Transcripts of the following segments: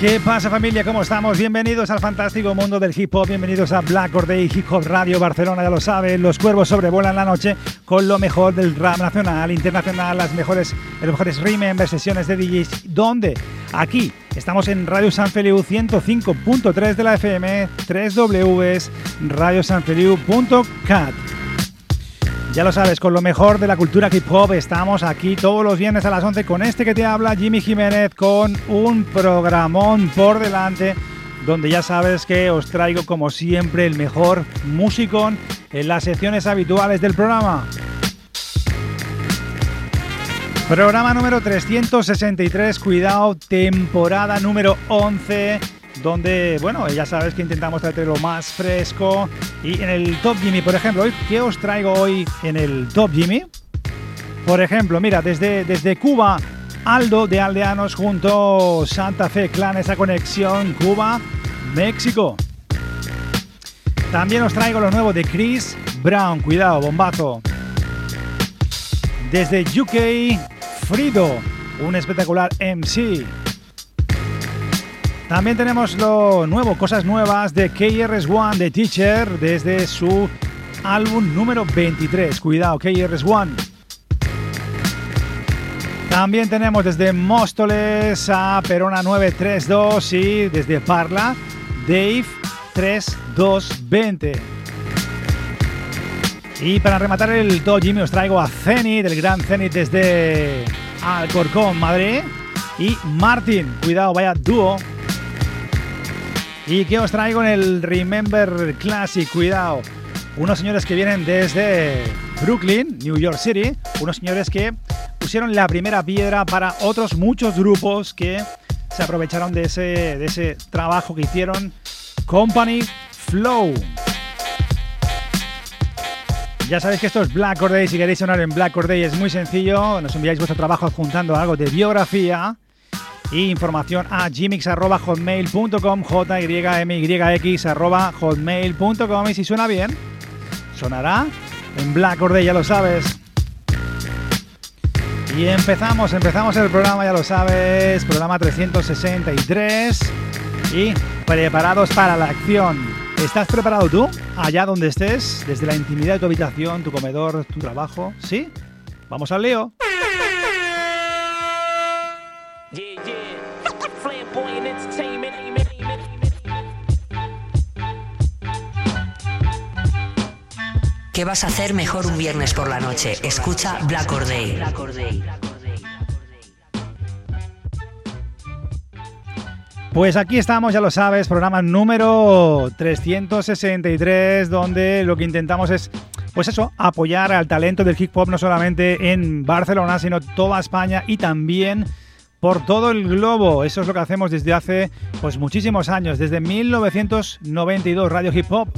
¿Qué pasa familia? ¿Cómo estamos? Bienvenidos al fantástico mundo del hip hop, bienvenidos a Black Day Hip Hop Radio Barcelona, ya lo saben, los cuervos sobrevuelan la noche con lo mejor del rap nacional, internacional, las mejores, los mejores remember, sesiones de DJs, ¿dónde? Aquí, estamos en Radio San Feliu 105.3 de la FM, 3 Ws, radiosanfeliu.cat. Ya lo sabes, con lo mejor de la cultura hip hop estamos aquí todos los viernes a las 11 con este que te habla Jimmy Jiménez con un programón por delante donde ya sabes que os traigo como siempre el mejor músico en las secciones habituales del programa. Programa número 363, cuidado, temporada número 11 donde, bueno, ya sabes que intentamos traerte lo más fresco. Y en el Top Jimmy, por ejemplo, ¿qué os traigo hoy en el Top Jimmy? Por ejemplo, mira, desde, desde Cuba, Aldo de Aldeanos junto Santa Fe Clan, esa conexión Cuba-México. También os traigo lo nuevo de Chris Brown, cuidado, bombazo. Desde UK, Frido, un espectacular MC. También tenemos lo nuevo, cosas nuevas de KRS-One de Teacher desde su álbum número 23. Cuidado, KRS-One. También tenemos desde Móstoles a Perona 932 y desde Parla, Dave 3220. Y para rematar el Top Jimmy os traigo a Zenith, del gran Zenith desde Alcorcón, Madrid. Y Martin, cuidado, vaya dúo ¿Y qué os traigo en el Remember Classic? Cuidado. Unos señores que vienen desde Brooklyn, New York City. Unos señores que pusieron la primera piedra para otros muchos grupos que se aprovecharon de ese, de ese trabajo que hicieron. Company Flow. Ya sabéis que esto es Black Corday. Si queréis sonar en Black Corday es muy sencillo. Nos enviáis vuestro trabajo adjuntando algo de biografía información a gmix.hotmail.com, hotmail.com y si suena bien, sonará en Black Order, ya lo sabes. Y empezamos, empezamos el programa, ya lo sabes, programa 363 y preparados para la acción. ¿Estás preparado tú? Allá donde estés, desde la intimidad de tu habitación, tu comedor, tu trabajo, ¿sí? Vamos al lío. ¿Qué vas a hacer mejor un viernes por la noche? Escucha Black Or. Pues aquí estamos, ya lo sabes, programa número 363, donde lo que intentamos es, pues eso, apoyar al talento del hip hop no solamente en Barcelona, sino toda España y también por todo el globo. Eso es lo que hacemos desde hace pues muchísimos años, desde 1992, Radio Hip Hop.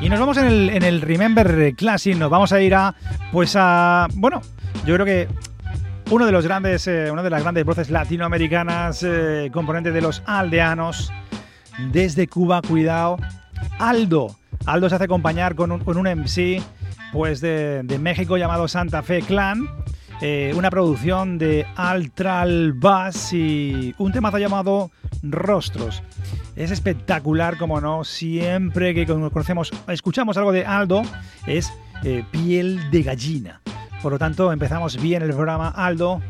Y nos vamos en el, Remember Classic, nos vamos a ir a, pues a, bueno, yo creo que uno de los grandes, eh, una de las grandes voces latinoamericanas, eh, componente de los aldeanos, desde Cuba, cuidado, Aldo. Aldo se hace acompañar con un, con un MC, pues de, de México llamado Santa Fe Clan. Eh, una producción de Altral Bass y un temazo llamado Rostros. Es espectacular, como no, siempre que conocemos, escuchamos algo de Aldo, es eh, piel de gallina. Por lo tanto, empezamos bien el programa. Aldo,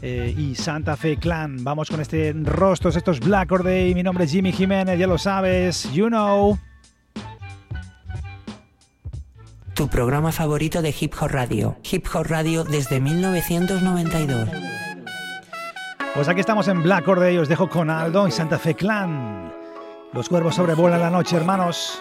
eh, y Santa Fe Clan. Vamos con este rostros, estos Black Or Day. Mi nombre es Jimmy Jiménez, ya lo sabes, you know. Tu programa favorito de Hip Hop Radio. Hip Hop Radio desde 1992. Pues aquí estamos en Black Or Day, os dejo con Aldo y Santa Fe Clan. Los cuervos sobrevuelan la noche, hermanos.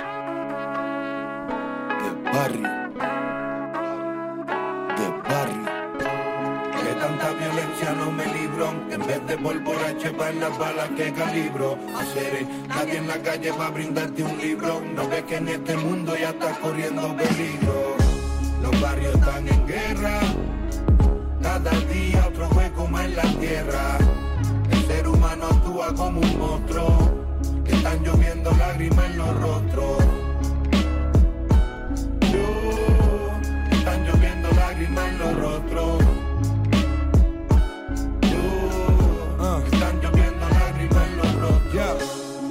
Por borracho para las balas que calibro. Hacer nadie en la calle va a brindarte un libro. No ves que en este mundo ya está corriendo peligro. Los barrios están en guerra. Cada día otro hueco más en la tierra. El ser humano actúa como un monstruo. Están lloviendo lágrimas en los rostros. están lloviendo lágrimas en los rostros.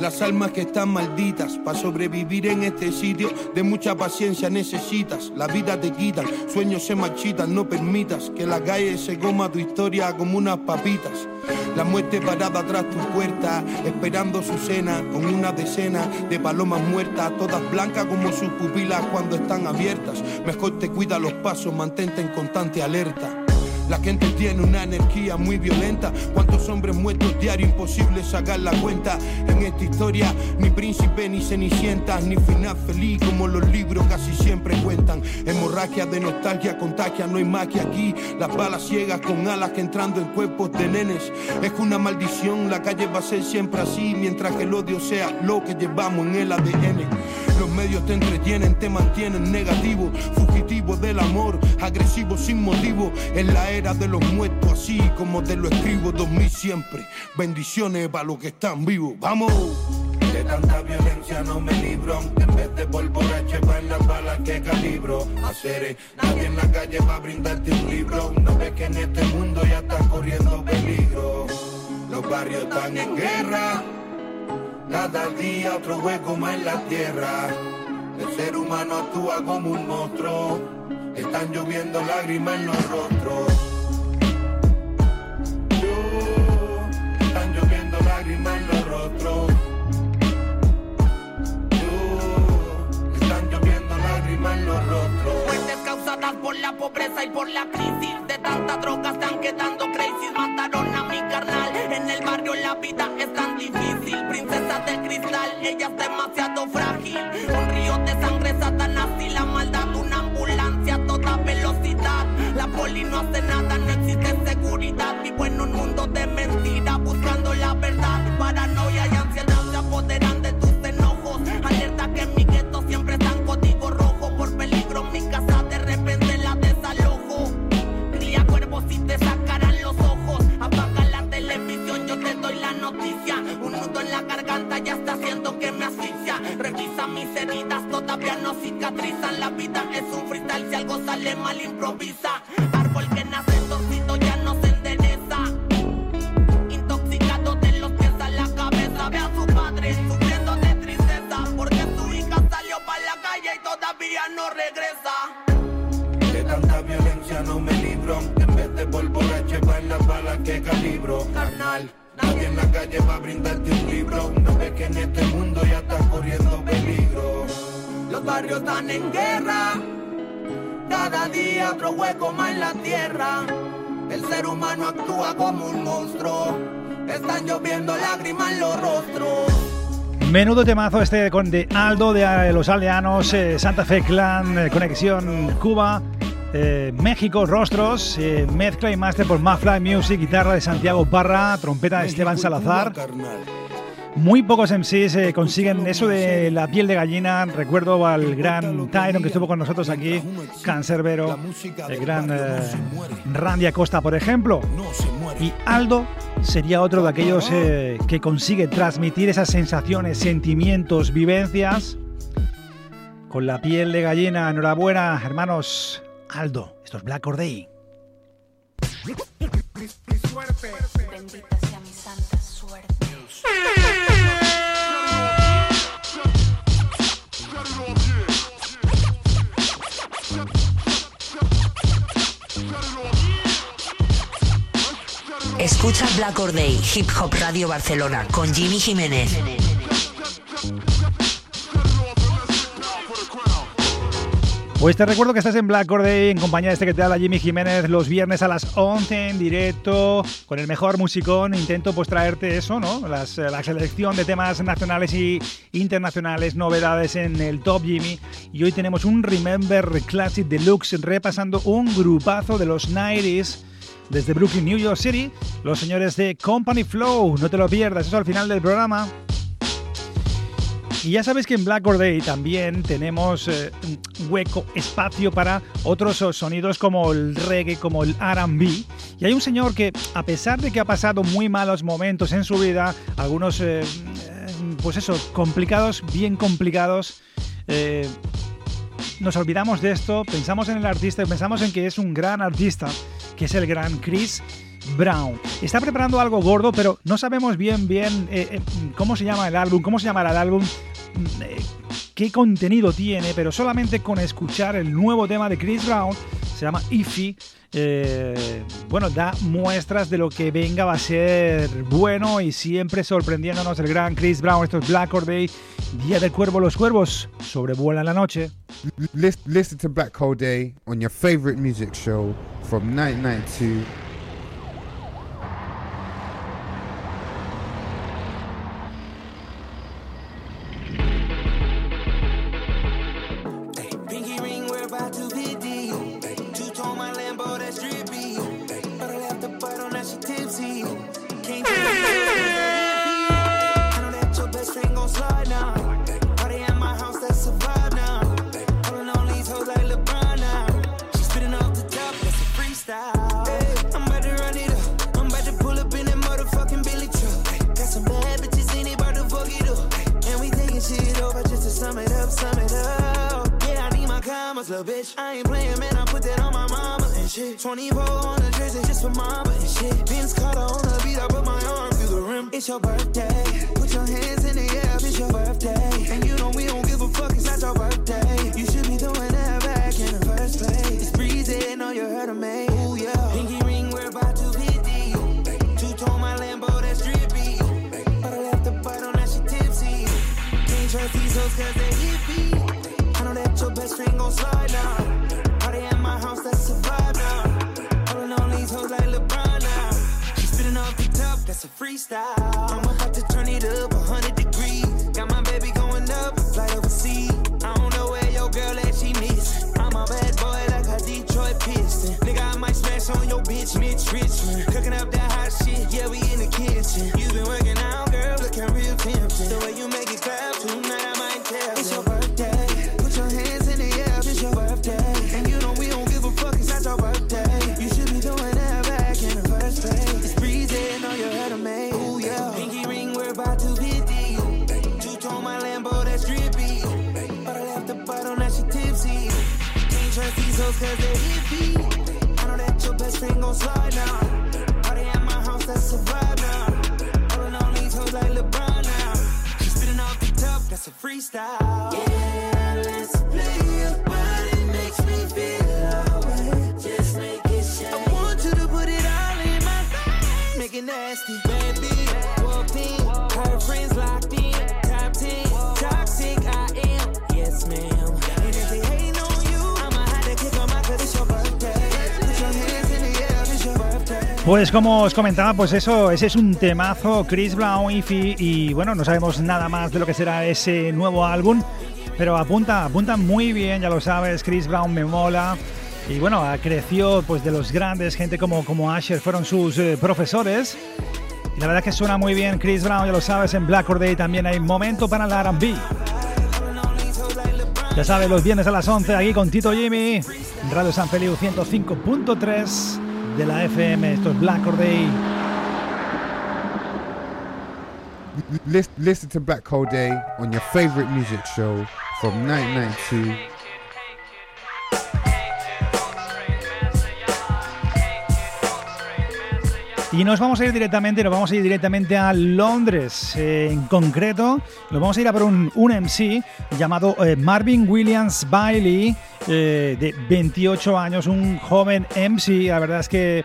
Las almas que están malditas, para sobrevivir en este sitio, de mucha paciencia necesitas. La vida te quitan, sueños se marchitan, no permitas que la calle se coma tu historia como unas papitas. La muerte parada tras tu puerta, esperando su cena, con una decena de palomas muertas, todas blancas como sus pupilas cuando están abiertas. Mejor te cuida los pasos, mantente en constante alerta. La gente tiene una energía muy violenta. ¿Cuántos hombres muertos diario? Imposible sacar la cuenta. En esta historia, ni príncipe ni cenicientas, ni final feliz como los libros casi siempre cuentan. Hemorragia de nostalgia, contagia, no hay magia aquí. Las balas ciegas con alas que entrando en cuerpos de nenes. Es una maldición, la calle va a ser siempre así, mientras que el odio sea lo que llevamos en el ADN. Medios te entretienen, te mantienen negativo, fugitivo del amor, agresivo sin motivo. En la era de los muertos, así como te lo escribo, 2000 siempre. Bendiciones para los que están vivos. ¡Vamos! De tanta violencia no me libro, en vez de borracho para las balas que calibro. Hacer nadie en la calle va a brindarte un libro. No ves que en este mundo ya estás corriendo peligro. Los barrios están en guerra cada día otro hueco más en la tierra. El ser humano actúa como un monstruo. Están lloviendo lágrimas en los rostros. están lloviendo lágrimas en los rostros. están lloviendo lágrimas en los rostros. Por la pobreza y por la crisis. De tanta droga están quedando crazy. Mataron a mi carnal. En el barrio la vida es tan difícil. Princesa de cristal, ella es demasiado frágil. Un río de sangre, satanás y la maldad. Una ambulancia a toda velocidad. La poli no hace nada, no existe seguridad. Vivo en un mundo de mentiras, buscando la verdad. Paranoia y ansiedad se apoderan de tus enojos. Alerta que en mi gueto siempre están Revisa mis heridas, todavía no cicatrizan. La vida es un freestyle, si algo sale mal improvisa. Árbol que nace torcido ya no se endereza. Intoxicado de los pies a la cabeza. Ve a su padre sufriendo de tristeza. Porque su hija salió para la calle y todavía no regresa. De tanta violencia no me libro. En vez de por borracho en las balas que calibro. Carnal. En la calle va a brindarte un libro. No ves que en este mundo ya estás corriendo peligro. Los barrios están en guerra. Cada día otro hueco más en la tierra. El ser humano actúa como un monstruo. Están lloviendo lágrimas en los rostros. Menudo temazo este con de Aldo de eh, los aldeanos, eh, Santa Fe Clan, eh, Conexión Cuba, eh, México Rostros, eh, mezcla y máster por Mafly Music, guitarra de Santiago Parra, trompeta de Esteban Salazar. Muy pocos MCs eh, consiguen eso de la piel de gallina. Recuerdo al gran Tyron que estuvo con nosotros aquí, Cancerbero, el gran eh, Randy Acosta, por ejemplo. Y Aldo sería otro de aquellos eh, que consigue transmitir esas sensaciones, sentimientos, vivencias con la piel de gallina. Enhorabuena, hermanos. Aldo, esto es Black Or Day. Bendita sea mi santa suerte. Escucha Black Or Day, Hip Hop Radio Barcelona, con Jimmy Jiménez. Pues te recuerdo que estás en Black Day en compañía de este que te habla Jimmy Jiménez los viernes a las 11 en directo con el mejor musicón. Intento pues traerte eso, ¿no? Eh, la selección de temas nacionales y internacionales, novedades en el Top Jimmy. Y hoy tenemos un Remember Classic Deluxe repasando un grupazo de los 90s desde Brooklyn, New York City, los señores de Company Flow. No te lo pierdas, eso al final del programa. Y ya sabes que en Black Or Day también tenemos eh, hueco, espacio para otros sonidos como el reggae, como el RB. Y hay un señor que, a pesar de que ha pasado muy malos momentos en su vida, algunos, eh, pues eso, complicados, bien complicados, eh, nos olvidamos de esto, pensamos en el artista y pensamos en que es un gran artista, que es el gran Chris Brown. Está preparando algo gordo, pero no sabemos bien, bien cómo se llama el álbum, cómo se llamará el álbum qué contenido tiene, pero solamente con escuchar el nuevo tema de Chris Brown, se llama Ify, eh, bueno, da muestras de lo que venga va a ser bueno y siempre sorprendiéndonos el gran Chris Brown. Esto es Black Or Day, Día del Cuervo. Los cuervos sobrevuelan la noche. Listen to Black Hole Day on your favorite music show from 1992. Pues como os comentaba, pues eso, ese es un temazo, Chris Brown, Ify, y bueno, no sabemos nada más de lo que será ese nuevo álbum, pero apunta, apunta muy bien, ya lo sabes, Chris Brown me mola. Y bueno, creció pues de los grandes, gente como, como Asher fueron sus eh, profesores. Y la verdad que suena muy bien Chris Brown, ya lo sabes, en Black Or Day también hay momento para el R&B. Ya sabes, los viernes a las 11 aquí con Tito Jimmy, Radio San Feliu 105.3 de la FM. Esto es Black Or Day. Listen to Black Hole Day on your favorite music show from 1992. Y nos vamos a ir directamente, nos vamos a ir directamente a Londres. Eh, en concreto, nos vamos a ir a por un, un MC llamado eh, Marvin Williams Bailey, eh, de 28 años, un joven MC. La verdad es que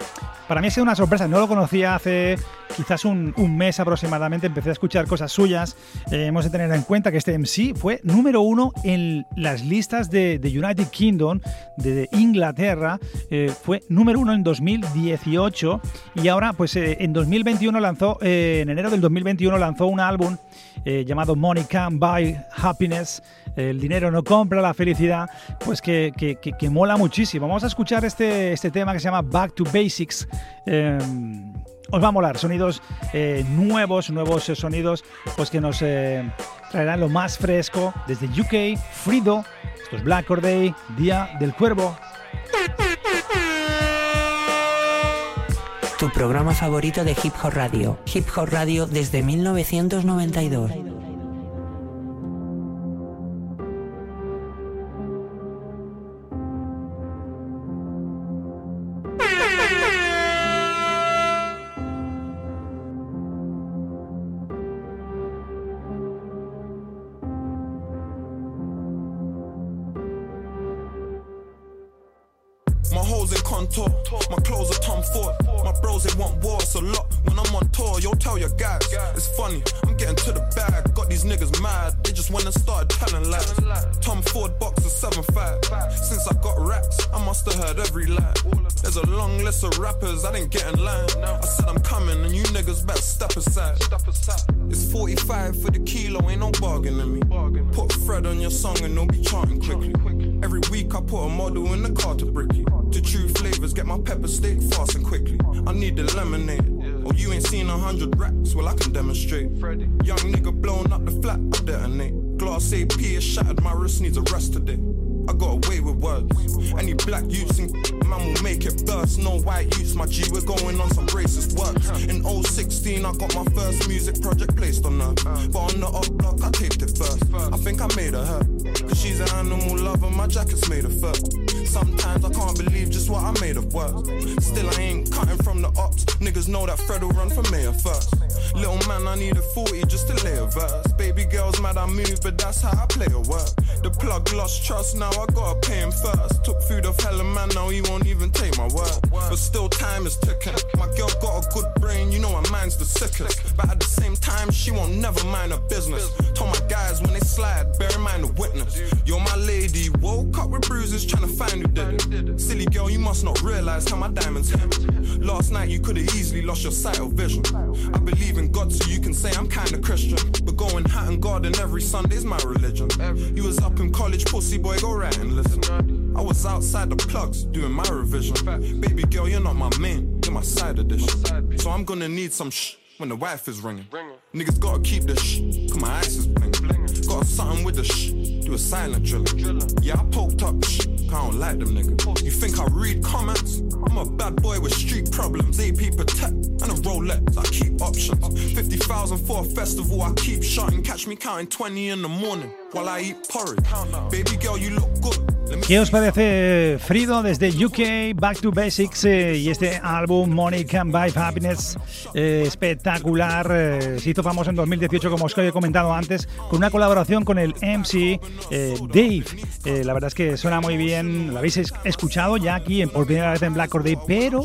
para mí ha sido una sorpresa. No lo conocía hace quizás un, mes aproximadamente. Empecé a escuchar cosas suyas. Eh, hemos de tener en cuenta que este MC fue número uno en las listas de, de United Kingdom, de Inglaterra. Eh, fue número uno en 2018 y ahora, pues eh, en 2021 lanzó, en enero del 2021 lanzó un álbum llamado Money Can Buy Happiness. El dinero no compra la felicidad, pues que, que- que- que mola muchísimo. Vamos a escuchar este, este tema que se llama Back to Basics. Eh, os va a molar, sonidos eh, nuevos, nuevos eh, sonidos, pues que nos eh, traerán lo más fresco desde UK, Frido, esto es Black Or Day, Día del Cuervo. Tu programa favorito de Hip Hop Radio. Hip Hop Radio desde 1992. Funny, I'm getting to the bag. Got these niggas mad, they just went and started telling lies. Tom Ford box is 7.5. Since I got racks, I must have heard every lie. There's a long list of rappers, I didn't get in line. I said I'm coming, and you niggas better step aside. It's 45 for the kilo, ain't no bargaining me. Put Fred on your song and they'll be charting quickly. Every week I put a model in the car to bricky. To true flavors, get my pepper steak fast and quickly. I need the lemonade. Oh, you ain't seen a hundred racks? Well, I can demonstrate. Freddy. Young nigga blowing up the flat, I detonate. Glass AP is shattered, my wrist needs a rest today. I got away with words. Any black youths in man will make it burst. No white youths, my G, we're going on some racist works. In 016, I got my first music project placed on her. But on the up block, I taped it first. I think I made her hurt. Cause she's an animal lover, my jacket's made of fur. Sometimes I can't believe just what I made of work. Still, I ain't cutting from the ops. Niggas know that Fred will run for mayor first. Little man, I need a 40 just to lay a verse. Baby girls mad I move, but that's how I play a work. The plug lost trust, now I gotta pay him first. Took food off hella man, now he won't even take my word. But still, time is ticking. My girl got a good brain, you know her mind's the sickest. But at the same time, she won't never mind her business. Told my guys when they slide, bear in mind the witness. You're my lady, woke up with bruises, trying to find who did it. Silly girl, you must not realize how my diamonds hit. Last night, you could have easily lost your sight or vision. I believe in God, so you can say I'm kinda Christian. But going hat and garden every Sunday's my religion. You was up in college, pussy boy, go right and listen. I was outside the plugs doing my revision. Baby girl, you're not my main, you're my side edition. So I'm gonna need some shh when the wife is ringing. Niggas gotta keep the shh, cause my ice is blinging. Got something with the shh, do a silent drilling. Yeah, I poked up shh, I don't like them niggas. You think I read comments? I'm a bad boy with street problems, AP protect, and a Rolex, I keep options. 50,000 for a festival, I keep shotting. Catch me counting 20 in the morning while I eat porridge. Baby girl, you look good. ¿Qué os parece Frido desde UK, Back to Basics eh, y este álbum Money Can Buy Happiness? eh, espectacular, eh, se hizo famoso en 2018 como os he comentado antes, con una colaboración con el MC eh, Dave. La verdad es que suena muy bien, lo habéis es- escuchado ya aquí por primera vez en Black Or Day, pero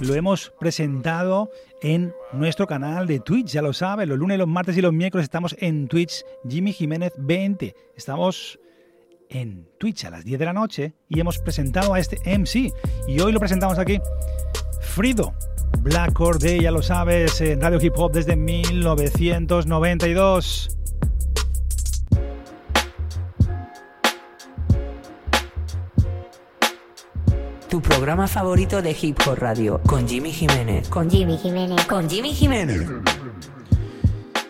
lo hemos presentado en nuestro canal de Twitch, ya lo saben, los lunes, los martes y los miércoles estamos en Twitch, Jimmy Jiménez 20. Estamos en Twitch a las 10 de la noche y hemos presentado a este MC. Y hoy lo presentamos aquí. Frido, Black Or Day, ya lo sabes, en Radio Hip Hop desde 1992. Tu programa favorito de Hip Hop Radio. Con Jimmy Jiménez. Con Jimmy Jiménez. Con Jimmy Jiménez.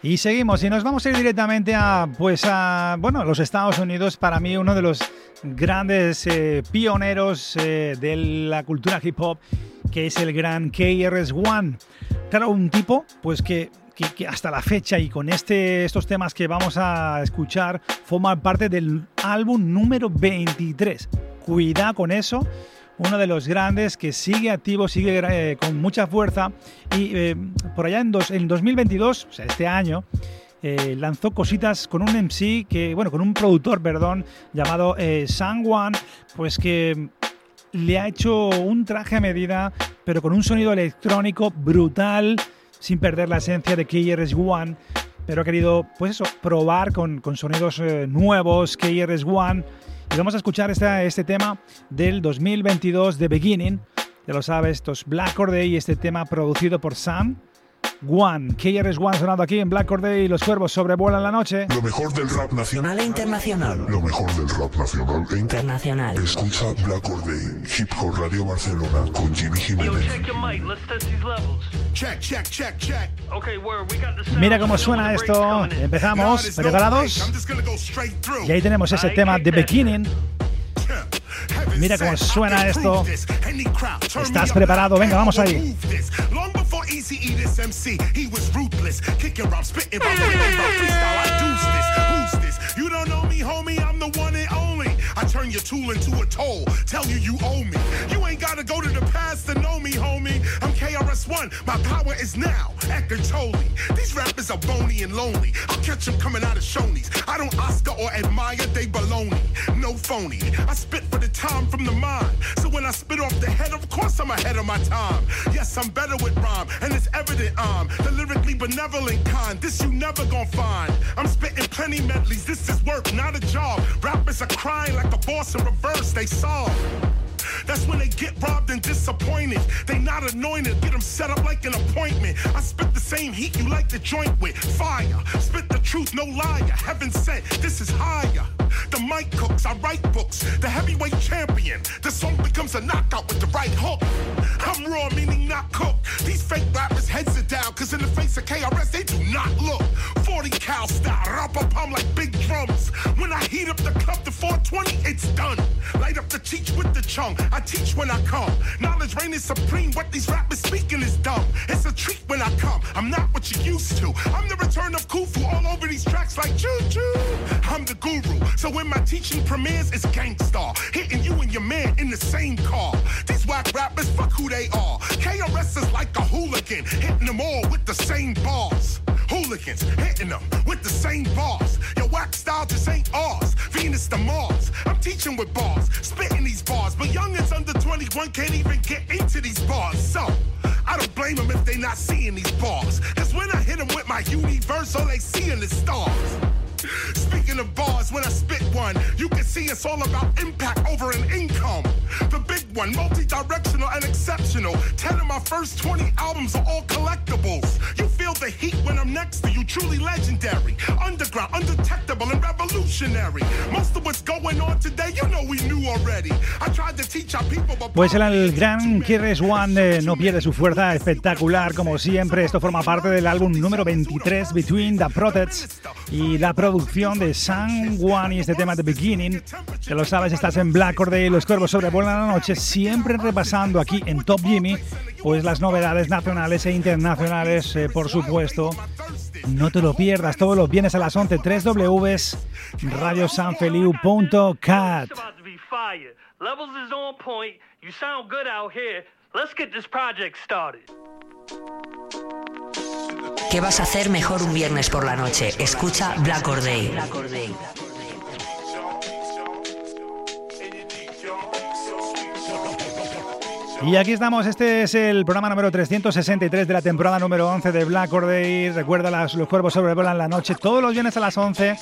Y seguimos y nos vamos a ir directamente a pues a bueno, los Estados Unidos para mí uno de los grandes eh, pioneros eh, de la cultura hip hop que es el gran KRS-One. Claro, un tipo pues que que, que hasta la fecha y con este, estos temas que vamos a escuchar forman parte del álbum número 23. Cuidado con eso, uno de los grandes que sigue activo, sigue eh, con mucha fuerza y eh, por allá en, dos, en 2022, o sea, este año, eh, lanzó cositas con un MC que, bueno, con un productor, perdón, llamado San Juan, pues que le ha hecho un traje a medida, pero con un sonido electrónico brutal, sin perder la esencia de KRS-One, pero ha querido, pues eso, probar con, con sonidos nuevos, KRS-One. Y vamos a escuchar este, este tema del 2022 de Beginning. Ya lo sabes, estos Black Corday y este tema producido por Sam. One, KRS One sonando aquí en Black Corday y los cuervos sobrevuelan la noche. Lo mejor del rap nacional e internacional. Lo mejor del rap nacional e internacional. Escucha Black Corday, Hip Hop Radio Barcelona con Jimmy Jiménez. Mira cómo suena esto. Empezamos. ¿Preparados? Y ahí tenemos ese tema de Beginning. Mira cómo suena esto. ¿Estás preparado? Venga, vamos ahí. Easy E this MC, he was ruthless. Kicking rap, spitting rap, freestyle. I do this. Who's this? You don't know me, homie. I'm the one and only. I turn your tool into a toll. Tell you you owe me. You ain't gotta go to the past to know me, homie. I'm KRS1. My power is now. Eckhart Tolle. These rappers are bony and lonely. I'll catch them coming out of Shoney's. I don't Oscar or admire, they baloney. No phony. I spit for the time from the mind. So when I spit off the head, of course I'm ahead of my time. Yes, I'm better with rhyme, and it's evident I'm the lyrically benevolent kind. This you never gonna find. I'm spitting plenty medleys. This is work, not a job. Rappers are crying like a boss in reverse. They solve. That's when they get robbed and disappointed. They not anointed, get them set up like an appointment. I spit the same heat you like to joint with. Fire, spit the truth, no liar. Heaven sent, this is higher. The mic cooks, I write books. The heavyweight champion. The song becomes a knockout with the right hook. I'm raw, meaning not cooked. These fake rappers heads are down, cause in the face of KRS, they do not look. 40 cal style, rap a palm like big drums. When I heat up the club to 420, it's done. Light up the teach with the chung. I teach when I come. Knowledge reign is supreme. What these rappers speaking is dumb. It's a treat when I come. I'm not what you used to. I'm the return of Khufu all over these tracks like choo choo. I'm the guru. So when my teaching premieres, it's gangstar. Hitting you and your man in the same car. These whack rappers, fuck who they are. KRS is like a hooligan. Hitting them all with the same bars. Hooligans hitting them with the same bars. Your whack style just ain't ours. Venus to Mars. I'm teaching with bars, spitting these bars. But youngins under 21 can't even get into these bars. So I don't blame them if they not seeing these bars. Cause when I hit them with my universe, all they seeing is stars. Speaking of bars, when I spit one, you can see it's all about impact over an income. The big one, multi-directional and exceptional. Ten of my first 20 albums are all collectibles. You feel the heat when I'm next to you, truly legendary. Underground, undetectable, and revolutionary. Most of what's going on today, you know we knew already. I tried to teach our people but Pues el gran One eh, no pierde su fuerza espectacular, como siempre. Esto forma parte del álbum número 23, Between the Protects, y la producción de San Juan y este tema de Beginning. Que lo sabes, estás en Black Corday y los cuervos sobrevuelan la noche, siempre repasando aquí en Top Jimmy, pues las novedades nacionales e internacionales, eh, por supuesto. No te lo pierdas, todos los viernes a las 11, 3 Ws, radiosanfeliu.cat. ¿Qué vas a hacer mejor un viernes por la noche? Escucha Black or Day. Y aquí estamos, este es el programa número 363 de la temporada número 11 de Black or Day. Recuerda, las, los cuervos sobrevuelan la noche todos los viernes a las 11.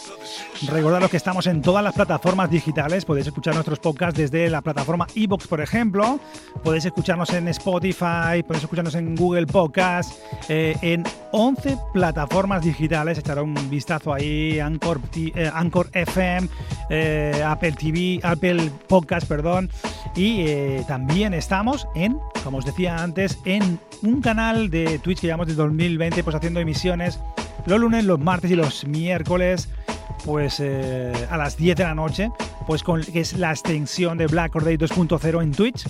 Recordaros que estamos en todas las plataformas digitales. Podéis escuchar nuestros podcasts desde la plataforma Evox, por ejemplo. Podéis escucharnos en Spotify, podéis escucharnos en Google Podcast, eh, en 11 plataformas digitales. Echar un vistazo ahí, Anchor, eh, Anchor FM, eh, Apple TV, Apple Podcast, perdón. Y eh, también estamos en, como os decía antes, en un canal de Twitch que llevamos desde 2020, pues haciendo emisiones los lunes, los martes y los miércoles, pues eh, a las 10 de la noche, pues con que es la extensión de Black Or Day 2.0 en Twitch.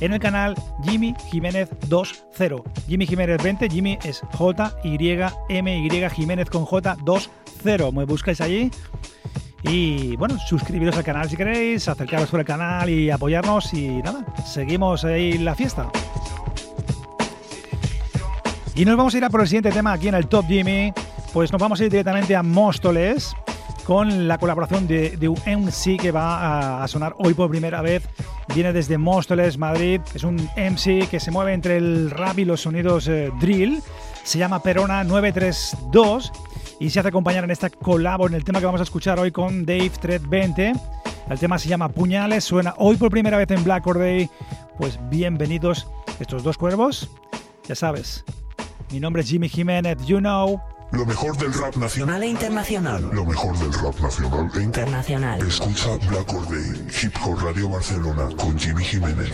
En el canal Jimmy Jiménez 2.0. Jimmy Jiménez 20, Jimmy es J-Y-M-Y Jiménez con J 2.0. Me buscáis allí. Y bueno, suscribiros al canal si queréis, acercaros por el canal y apoyarnos. Y nada, seguimos ahí la fiesta. Y nos vamos a ir a por el siguiente tema aquí en el Top Jimmy. Pues nos vamos a ir directamente a Móstoles con la colaboración de, un MC que va a, a sonar hoy por primera vez. Viene desde Móstoles, Madrid. Es un MC que se mueve entre el rap y los sonidos eh, drill. Se llama Perona 932 y se hace acompañar en esta colabo en el tema que vamos a escuchar hoy con Dave 320. El tema se llama Puñales, suena hoy por primera vez en Black Or Day. Pues bienvenidos estos dos cuervos. Ya sabes, mi nombre es Jimmy Jiménez, you know. Lo mejor del rap nacional e internacional. Lo mejor del rap nacional e internacional. Escucha Black Or Day, Hip Hop Radio Barcelona con Jimmy Jiménez.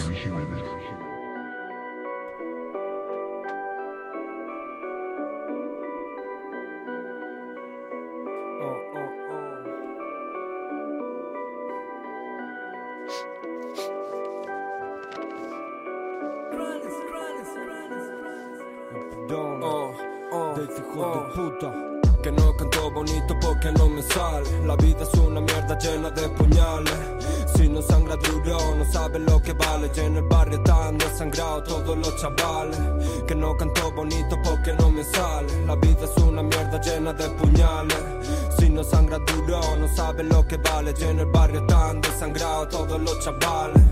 Sangra duro, no sabes lo que vale. Y en el barrio están desangrados todos los chavales. Que no canto bonito porque no me sale. La vida es una mierda llena de puñales. Si no sangra duro, no sabes lo que vale. Y en el barrio están desangrados todos los chavales.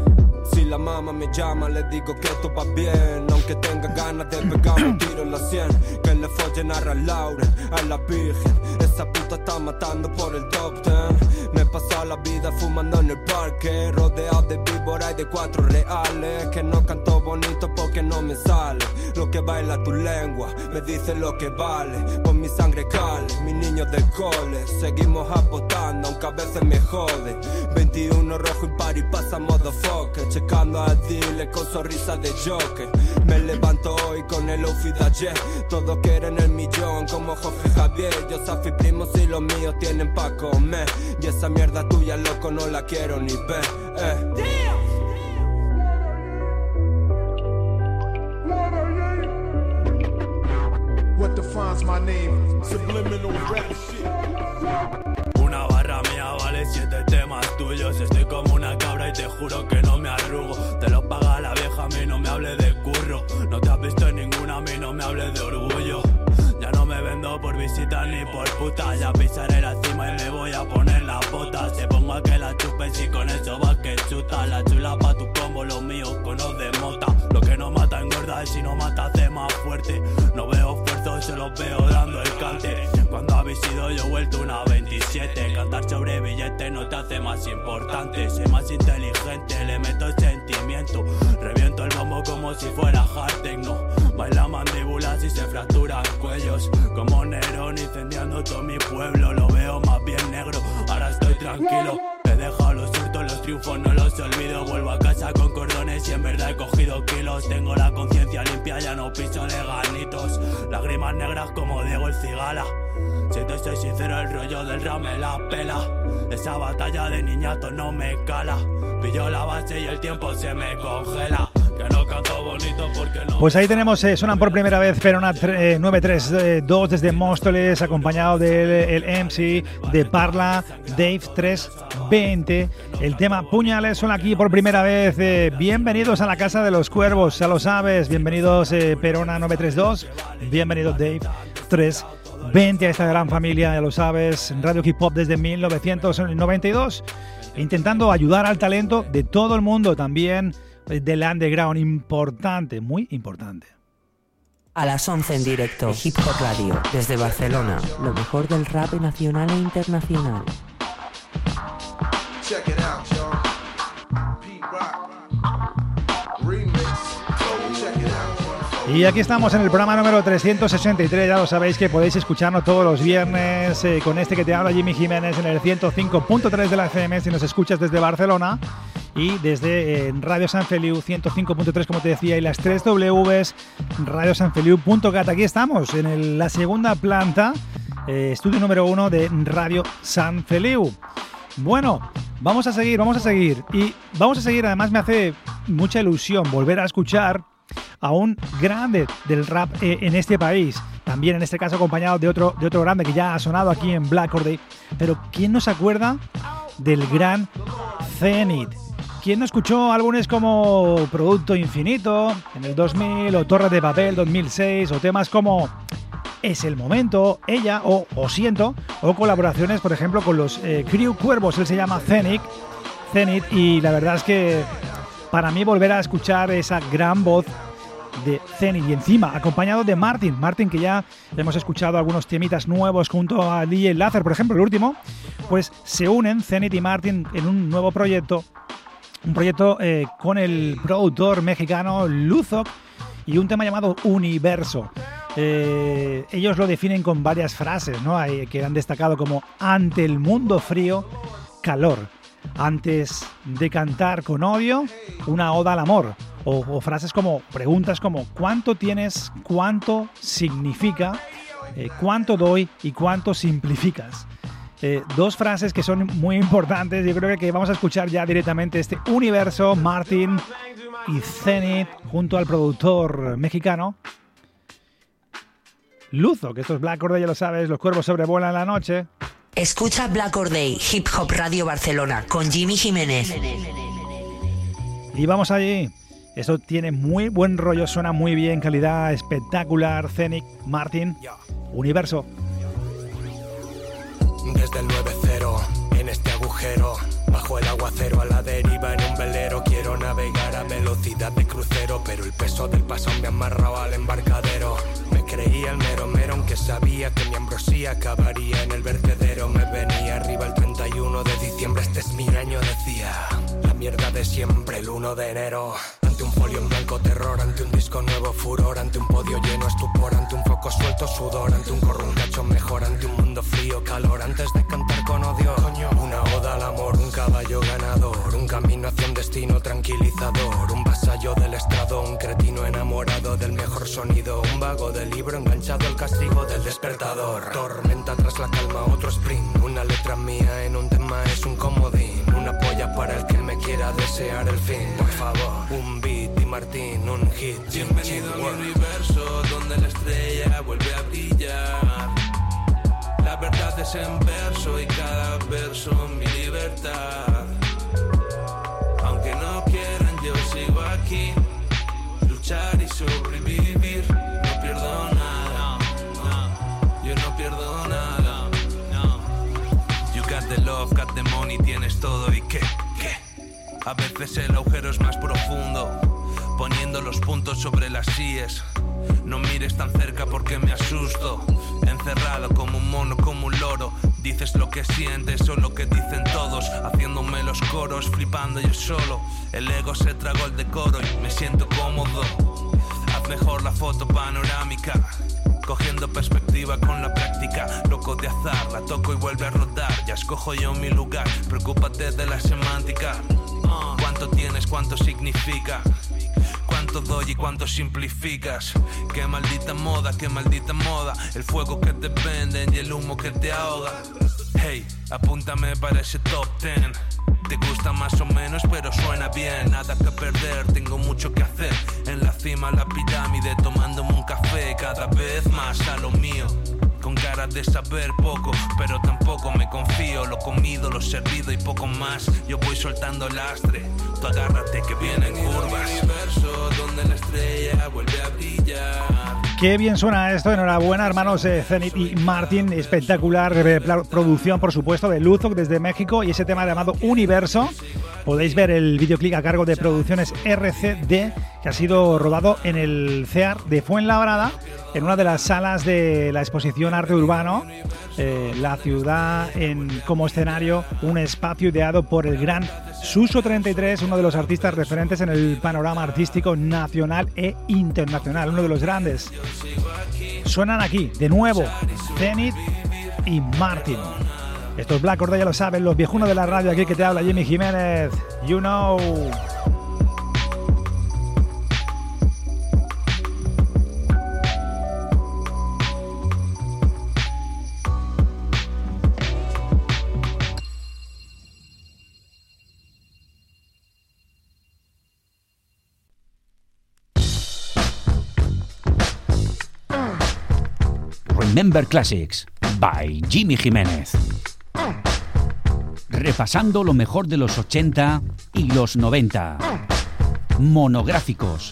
Si la mamá me llama, le digo que esto va bien. Aunque tenga ganas de pegarme un tiro en la sien. Que le follen a Laura, a la virgen. Esa puta está matando por el top ten. Me paso la vida fumando en el parque. Rodeado de víbora y de cuatro reales. Que no canto bonito porque no me sale. Lo que baila tu lengua me dice lo que vale. Por mi sangre cale, mis niños del cole. Seguimos apostando, aunque a veces me jode. 21 rojo y party pasa motherfucker. Checando a Dile con sonrisa de joker. Me levanto hoy con el outfit de ayer. Todos quieren el millón como Jorge Javier. Yo Safi primos y los míos tienen pa' comer. Y esa mierda tuya, loco, no la quiero ni ver. Eh. What defines my name? Subliminal rap shit. Una barra mía vale siete temas tuyos. Estoy como una cabra y te juro que no me arrugo. Te lo paga la vieja, a mí no me hable de curro. No te has visto en ninguna, a mí no me hable de orgullo. Por visitas ni por puta. Ya pisaré la cima y me voy a poner las botas. Te pongo a que la chupes y con eso vas que chuta. La chula pa' tu combo, los míos con los de mota. Lo que no mata engorda y si no mata hace más fuerte. No veo esfuerzos, se los veo dando el cante. Cuando habéis sido yo he vuelto una 27. Cantar sobre billetes no te hace más importante. Soy más inteligente, le meto el sentimiento. Reviento el bombo como si fuera hard techno. Baila mandíbulas y se fracturan cuellos. Como Nerón incendiando todo mi pueblo. Lo veo más bien negro, ahora estoy tranquilo. He dejado los hurtos, los triunfos no los olvido. Vuelvo a casa con cordones y en verdad he cogido kilos. Tengo la conciencia limpia, ya no piso leganitos. Lágrimas negras como Diego el Cigala. Si te soy sincero, el rollo del rap me la pela. Esa batalla de niñato no me cala. Pillo la base y el tiempo se me congela. Pues ahí tenemos, eh, suenan por primera vez Perona eh, 932 desde Móstoles, acompañado del el MC de Parla, Dave 320. El tema Puñales suena aquí por primera vez. eh, bienvenidos a la Casa de los Cuervos, ya lo sabes. Bienvenidos eh, Perona 932, bienvenido Dave 320 a esta gran familia, ya lo sabes. Radio Hip Hop desde 1992, intentando ayudar al talento de todo el mundo también del underground importante, muy importante. A las 11 en directo, Hip Hop Radio, desde Barcelona, lo mejor del rap nacional e internacional. Check it out, y'all. Pete Rock. Remix. Check it out. Y aquí estamos en el programa número 363, ya lo sabéis que podéis escucharnos todos los viernes eh, con este que te habla Jimmy Jiménez en el 105.3 de la FM si nos escuchas desde Barcelona y desde eh, Radio San Feliu 105.3 como te decía y las 3 Ws radiosanfeliu.cat. Aquí estamos en la segunda planta, eh, estudio número uno de Radio San Feliu. Bueno, vamos a seguir, vamos a seguir. Y vamos a seguir, además me hace mucha ilusión volver a escuchar a un grande del rap eh, en este país. También en este caso acompañado de otro, de otro grande que ya ha sonado aquí en Black Or Day. Pero ¿quién no se acuerda del gran Zenith? ¿Quién no escuchó álbumes como Producto Infinito en el 2000 o Torres de Papel 2006 o temas como Es el momento, ella o, o siento, o colaboraciones, por ejemplo, con los eh, Crew Cuervos, él se llama Zenith, Zenith, y la verdad es que para mí volver a escuchar esa gran voz de Zenith y encima acompañado de Martin, Martin que ya hemos escuchado algunos temitas nuevos junto a DJ Láser, por ejemplo, el último, pues se unen Zenith y Martin en un nuevo proyecto, un proyecto eh, con el productor mexicano Luzok y un tema llamado Universo. Eh, ellos lo definen con varias frases, ¿no? Que han destacado como ante el mundo frío, calor. Antes de cantar con odio, una oda al amor. O, o frases como, preguntas como, ¿cuánto tienes? ¿Cuánto significa? eh, ¿Cuánto doy? ¿Y cuánto simplificas? Eh, dos frases que son muy importantes. Yo creo que vamos a escuchar ya directamente este universo, Martin y Zenith, junto al productor mexicano Luzo, que esto es Black Order, ya lo sabes, los cuervos sobrevuelan la noche. Escucha Black Or Day, Hip Hop Radio Barcelona, con Jimmy Jiménez. Y vamos allí. Esto tiene muy buen rollo, suena muy bien, calidad espectacular. Zenith, Martin, Universo. Desde el 9-0, en este agujero, bajo el aguacero a la deriva en un velero. Quiero navegar a velocidad de crucero, pero el peso del paso me amarraba al embarcadero. Creía el mero mero, aunque sabía que mi ambrosía acabaría en el vertedero. Me venía arriba el 31 de diciembre, este es mi año, decía. La mierda de siempre, el 1 de enero. Ante un folio en blanco terror, ante un disco nuevo furor, ante un podio lleno estupor, ante un foco suelto sudor, ante un corruncacho mejor, ante un mundo frío calor, antes de cantar con odio. Una oda al amor, un caballo ganador, un camino hacia un destino tranquilizador, un vasallo del estrado, un cretino enamorado del mejor sonido, un vago del libro enganchado al castigo del despertador. Tormenta tras la calma, otro sprint, una letra mía en un tema es un comodín, una polla para el que me quiera desear el fin. Por favor, un beat y Martín, un hit. Bienvenido a mi universo donde la estrella vuelve a brillar. La verdad es en verso y cada verso mi libertad. Luchar y sobrevivir. No pierdo nada. Yo no pierdo nada. You got the love, got the money, tienes todo y qué, qué. A veces el agujero es más profundo, poniendo los puntos sobre las síes. No mires tan cerca porque me asusto. Encerrado como un mono, como un loro. Dices lo que sientes o lo que dicen todos. Haciéndome los coros, flipando yo solo. El ego se tragó el decoro y me siento cómodo. Haz mejor la foto panorámica. Cogiendo perspectiva con la práctica, loco de azar, la toco y vuelve a rodar. Ya escojo yo mi lugar, preocúpate de la semántica. ¿Cuánto tienes? ¿Cuánto significa? ¿Cuánto doy y cuánto simplificas? Qué maldita moda, qué maldita moda. El fuego que te venden y el humo que te ahoga. Hey, apúntame para ese top ten. Te gusta más o menos, pero suena bien. Nada que perder, tengo mucho que hacer. En la cima la pirámide, tomándome un café cada vez más a lo mío. Con cara de saber poco, pero tampoco me confío. Lo comido, lo servido y poco más. Yo voy soltando lastre. Tú agárrate que vienen curvas. universo donde la estrella vuelve a brillar. Qué bien suena esto, enhorabuena hermanos eh, Zenith y Martin, espectacular eh, producción por supuesto de Luzok desde México y ese tema llamado Universo. Podéis ver el videoclip a cargo de Producciones RCD que ha sido rodado en el CEAR de Fuenlabrada, en una de las salas de la exposición Arte Urbano, eh, la ciudad en, como escenario, un espacio ideado por el gran Suso 33, uno de los artistas referentes en el panorama artístico nacional e internacional, uno de los grandes. Suenan aquí, de nuevo, Zenith y Martin. Estos Black Order ya lo saben, los viejunos de la radio, aquí que te habla Jimmy Jiménez. You know. Remember Classics by Jimmy Jiménez. Repasando lo mejor de los 80 y los 90. Monográficos.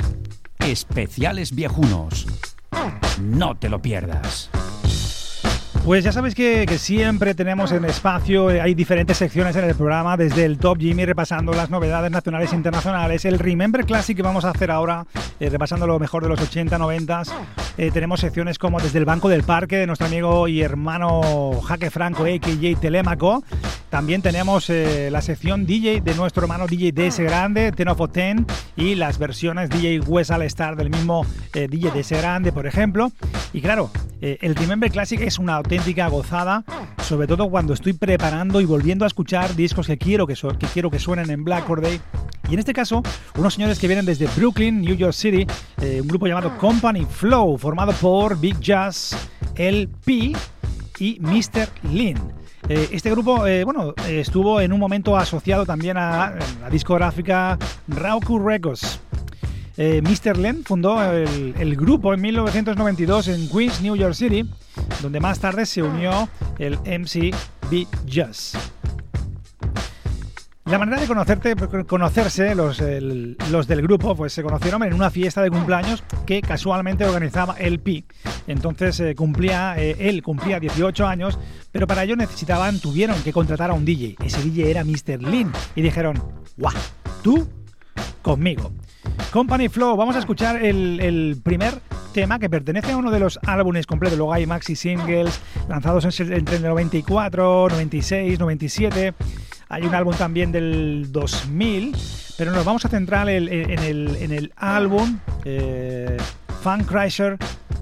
Especiales viejunos. No te lo pierdas. Pues ya sabéis que, siempre tenemos en espacio, eh, hay diferentes secciones en el programa, desde el Top Jimmy repasando las novedades nacionales e internacionales, el Remember Classic que vamos a hacer ahora, eh, repasando lo mejor de los 80, 90. Eh, tenemos secciones como desde el Banco del Parque de nuestro amigo y hermano Jaque Franco, a.k.a. Telemaco. También tenemos eh, la sección DJ de nuestro hermano DJ DS Grande, Ten of Ten, y las versiones DJ West All Star del mismo DJ DS Grande, por ejemplo. Y claro, el Remember Classic es una auténtica gozada, sobre todo cuando estoy preparando y volviendo a escuchar discos que quiero que, quiero que suenen en Black Day. Y en este caso, unos señores que vienen desde Brooklyn, New York City, eh, un grupo llamado Company Flow, formado por Big Jazz, LP y Mr. Lin. Eh, este grupo, eh, bueno, estuvo en un momento asociado también a la discográfica Rauku Records. Mr. Len fundó el, el grupo en 1992 en Queens, New York City, donde más tarde se unió el MC Big Jazz. La manera de conocerte, conocerse los, los del grupo, pues se conocieron en una fiesta de cumpleaños que casualmente organizaba el Pi. Entonces eh, cumplía, eh, él cumplía 18 años, pero para ello necesitaban, tuvieron que contratar a un DJ. Ese DJ era Mr. Lin y dijeron, ¡guau! Tú conmigo. Company Flow, vamos a escuchar el, primer tema que pertenece a uno de los álbumes completos. Luego hay maxi singles lanzados en- entre el 94, 96, 97. Hay un álbum también del 2000, pero nos vamos a centrar en el, en el álbum eh, Fan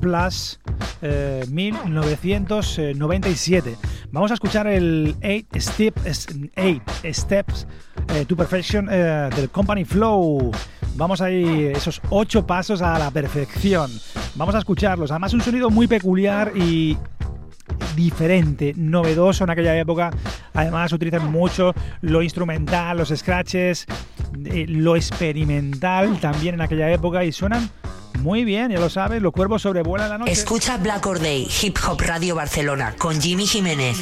Plus eh, 1997. Vamos a escuchar el 8 Steps, eight steps eh, to Perfection eh, del Company Flow. Vamos a ir esos ocho pasos a la perfección. Vamos a escucharlos. Además, un sonido muy peculiar y diferente, novedoso en aquella época. Además, utilizan mucho lo instrumental, los scratches, eh, lo experimental también en aquella época y suenan muy bien, ya lo sabes, los cuervos sobrevuelan la noche. Escucha Black Or Day, Hip Hop Radio Barcelona, con Jimmy Jiménez.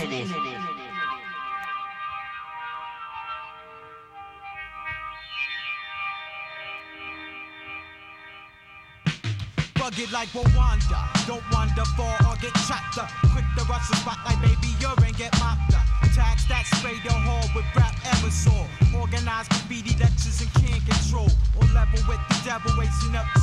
Rugged like Rwanda. Don't wander far or get chopped up. Quick to rush the spot like baby urine get mopped up. Tags that spray the hall with rap aerosol. Organized graffiti lectures and can control. On level with the devil, uptown,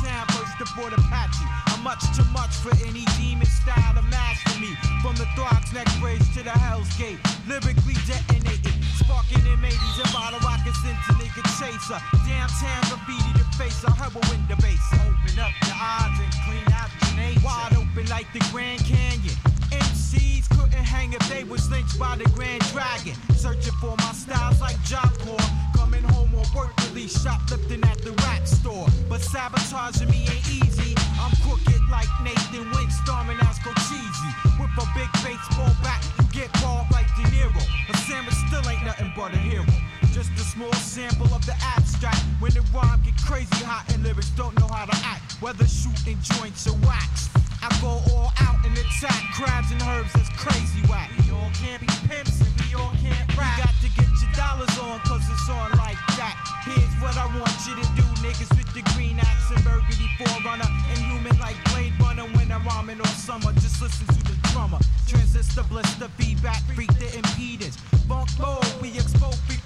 aboard Apache. I'm much too much for any demon style to master me. From the Throgs neck bridge to the Hell's Gate. Lyrically detonating. Sparking in 80s and bottle rockets into nigga chaser. Downtown graffiti to face, a heroin the base. Open up your eyes and clean out your nature. Wide open like the Grand Canyon. MCs couldn't hang if they was lynched by the Grand Dragon. Searching for my styles like Jock Core. Coming home on work release, shoplifting at the rack store. But sabotaging me ain't easy. I'm crooked like Nathan Wynn, storming as Cheesy. With a big baseball bat, you get balled like De Niro. A sandwich still ain't nothing but a hero. Just a small sample of the abstract. When the rhyme get crazy hot and lyrics don't know how to act. Whether shooting joints or wax. I go all out and attack crabs and herbs that's crazy whack. We all can't be pimps and we all can't rap. You got to get your dollars on cause it's on like that. Here's what I want you to do, niggas with the green axe and burgundy forerunner. Inhuman like Blade Runner when I'm rhyming all summer. Just listen to the drummer. Transistor blister, feedback, freak the impedance. Funk mode, we expose see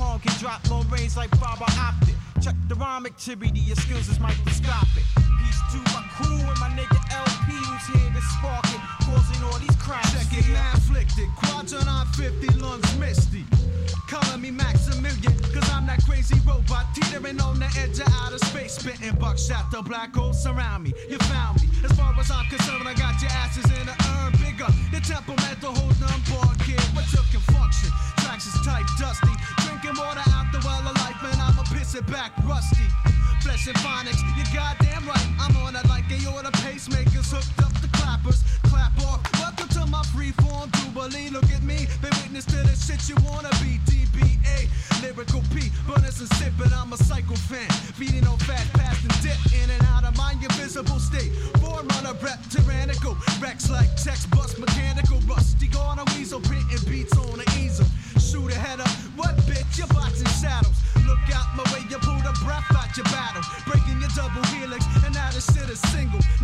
napalm can drop long range like fiber optic. Check the rhyme activity, your skills is microscopic. Peace to my crew and my nigga LP who's here to spark it, causing all these cracks. Check it, man, afflicted. Quadrant on 50, lungs misty. Calling me Maximilian, cause I'm that crazy robot teetering on the edge of outer space. Spitting buckshot, the black holes surround me. You found me. As far as I'm concerned, I got your asses in a urn bigger. The temperamental holding on board, kid. But you can function. Is tight, dusty. Drinking water out the well of life, man. I'ma piss it back, rusty. Flesh and phonics, you goddamn right. I'm on it like aorta pacemakers hooked up the clappers. Clap off. Welcome to my freeform jubilee. Look at me, been witness to the shit you wanna be. DBA, lyrical P, burners and sip, but I'm a psycho fan. Feeding on fat, fast and dip in and out of my invisible state. Forerunner, rep, tyrannical. Rex like text, bust,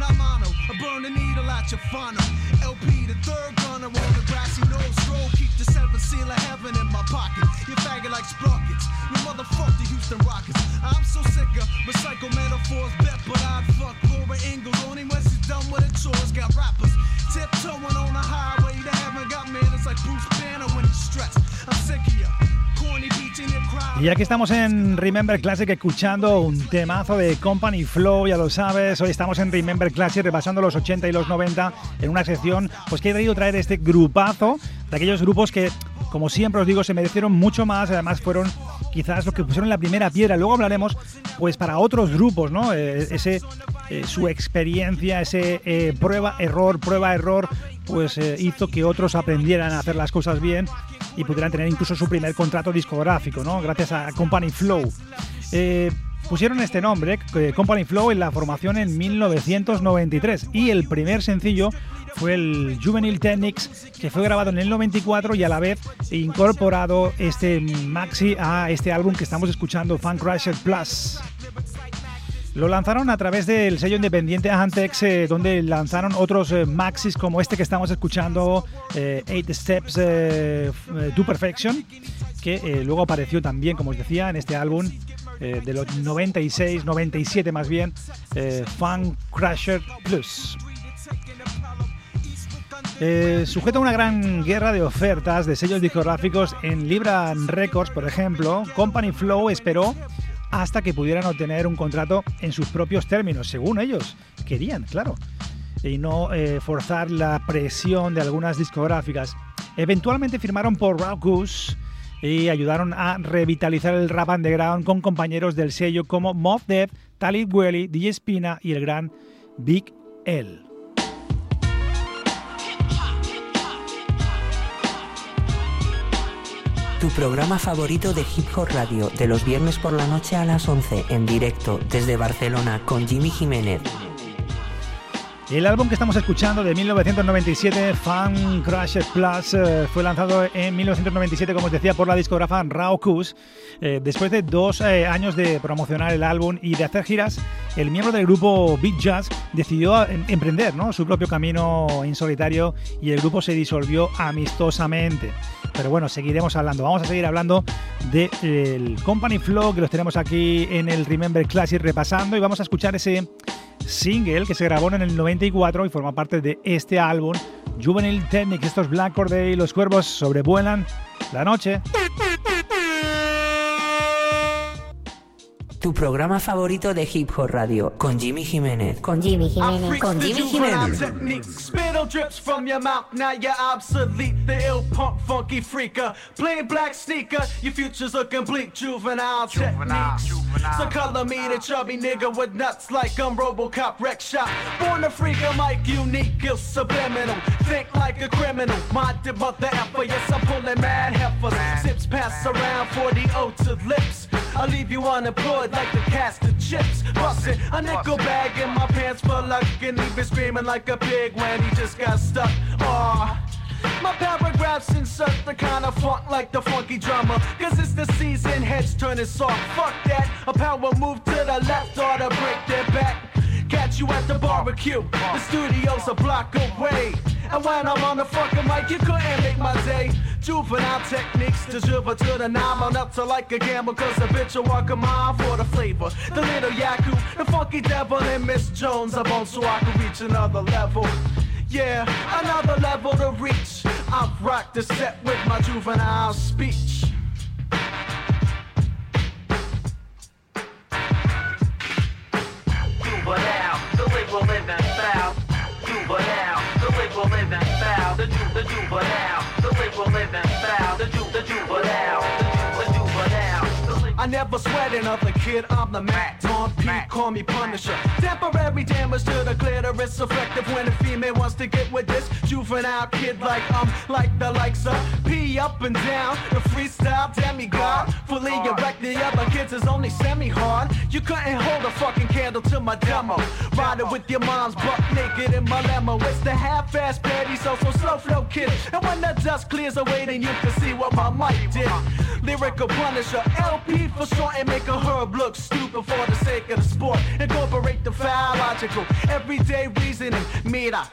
not mono. I burn the needle out your funnel. LP, the third gunner on the grassy nose stroll. Keep the seventh seal of heaven in my pocket. You faggot like sprockets. You the Houston Rockets. I'm so sick of recycle metaphors. Bet, but I'd Y ya que estamos en Remember Classic escuchando un temazo de Company Flow, ya lo sabes, hoy estamos en Remember Classic repasando los 80 y los 90 en una sección pues que he querido traer este grupazo de aquellos grupos que, como siempre os digo, se merecieron mucho más, además fueron quizás los que pusieron la primera piedra, luego hablaremos pues para otros grupos, ¿no? Eh, ese, eh, su experiencia, ese eh, prueba, error, prueba, error, pues hizo que otros aprendieran a hacer las cosas bien y pudieran tener incluso su primer contrato discográfico, ¿no? Gracias a Company Flow. Eh, pusieron este nombre, eh, Company Flow, en la formación en 1993 y el primer sencillo fue el Juvenile Technics que fue grabado en el 94 y a la vez incorporado este maxi a este álbum que estamos escuchando, Fun Crusher Plus. Lo lanzaron a través del sello independiente Antex, eh, donde lanzaron otros eh, maxis como este que estamos escuchando, eh, Eight Steps to Perfection, que luego apareció también, como os decía, en este álbum de los 96, 97 más bien, Fun Crusher Plus. Eh, sujeto a una gran guerra de ofertas de sellos discográficos en Libra Records, por ejemplo, Company Flow esperó hasta que pudieran obtener un contrato en sus propios términos, según ellos querían, claro, y no eh, forzar la presión de algunas discográficas. Eventualmente firmaron por Raw y ayudaron a revitalizar el rap underground con compañeros del sello como Mob Death, Talib Kweli, DJ Spina y el gran Big L. Tu programa favorito de Hip Hop Radio, de los viernes por la noche a las 11, en directo desde Barcelona con Jimmy Jiménez. El álbum que estamos escuchando de 1997, Fan Crusher Plus, eh, fue lanzado en 1997, como os decía, por la discógrafa Raw Kus. Eh, después de dos eh, años de promocionar el álbum y de hacer giras, el miembro del grupo Big Jazz decidió em- emprender ¿no? su propio camino en solitario y el grupo se disolvió amistosamente. Pero bueno, seguiremos hablando. Vamos a seguir hablando del Company Flow que los tenemos aquí en el Remember Classic repasando y vamos a escuchar ese single que se grabó en el 94 y forma parte de este álbum Juvenile Technics. Estos Black Corday y los cuervos sobrevuelan la noche. Tu programa favorito de Hip Hop Radio, con Jimmy Jiménez. Con Jimmy I freak the juvenile techniques. Spittle drips from your mouth, now you're obsolete. The ill punk funky freaker. Plain black sneaker, your future's looking bleak. Juvenile, techniques. So color me the chubby nigga with nuts like I'm Robocop wreck shop. Born a freaker, Mike unique, ill subliminal. Think like a criminal. Minded mother effer, yes, I'm pulling mad heifers. Sips pass around 40 O to lips. I'll leave you unemployed like the cast of chips. Bustin' a nickel bag in my pants for luck, and he been screaming like a pig when he just got stuck. Aw. My paragraphs insert the kind of funk like the funky drummer. Cause it's the season, heads turning soft. Fuck that. A power move to the left or to break their back. Catch you at the barbecue. The studio's a block away. And when I'm on the fucking mic, you couldn't make my day. Juvenile techniques to juva to the nine. I'm up to like a gamble, cause a bitch will walk a mile for the flavor. The little Yaku, the funky devil, and Miss Jones. I'm on so I can reach another level. Yeah, another level to reach. I rock the set with my juvenile speech. The liberal living foul. The ju, the juvenile, the ju, the juvenile. I never another kid, I'm the mat. Tom P, call me Punisher. Temporary damage to the clitoris, effective when a female wants to get with this juvenile kid like um, like the likes of P up and down, the freestyle demigod. Fully erect, the other kids is only semi hard. You couldn't hold a fucking candle to my demo. Riding with your mom's butt naked in my limo. It's the half-ass patty, so so slow flow kid. And when the dust clears away, then you can see what my mic did. Lyrical Punisher, LP for short, and make a herb look stupid for the sake of the sport. Incorporate the biological, everyday reasoning. Mira.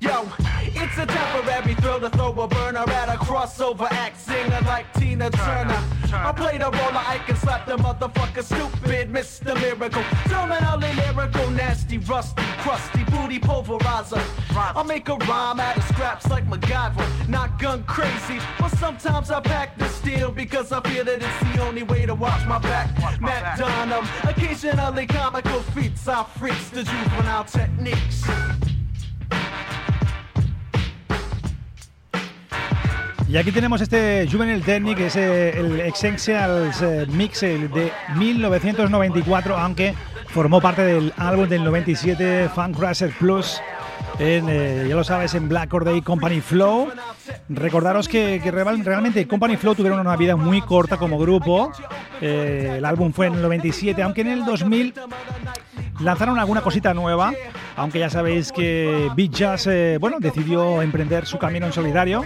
Yo, it's a temporary thrill to throw a burner at a crossover act singer like Tina Turner. Play the role I can slap the motherfucker stupid, Mr. Miracle. Terminally lyrical, nasty, rusty, crusty, booty pulverizer. I make a rhyme out of scraps like MacGyver, not gun crazy, but sometimes I pack the steel because I feel that it's the only way to watch my back. Matt Dunham, occasionally comical feats, I freaks the juvenile techniques. Y aquí tenemos este Juvenile Technic, que es el Essentials eh, Mix eh, de 1994, aunque formó parte del álbum del 97 Fan Crusher Plus. En, eh, ya lo sabes, en Black Or Day Company Flow. Recordaros que, que real- realmente Company Flow tuvieron una vida muy corta como grupo. El álbum fue en el 97, aunque en el 2000 lanzaron alguna cosita nueva. Aunque ya sabéis que Beat Jazz, bueno, decidió emprender su camino en solidario.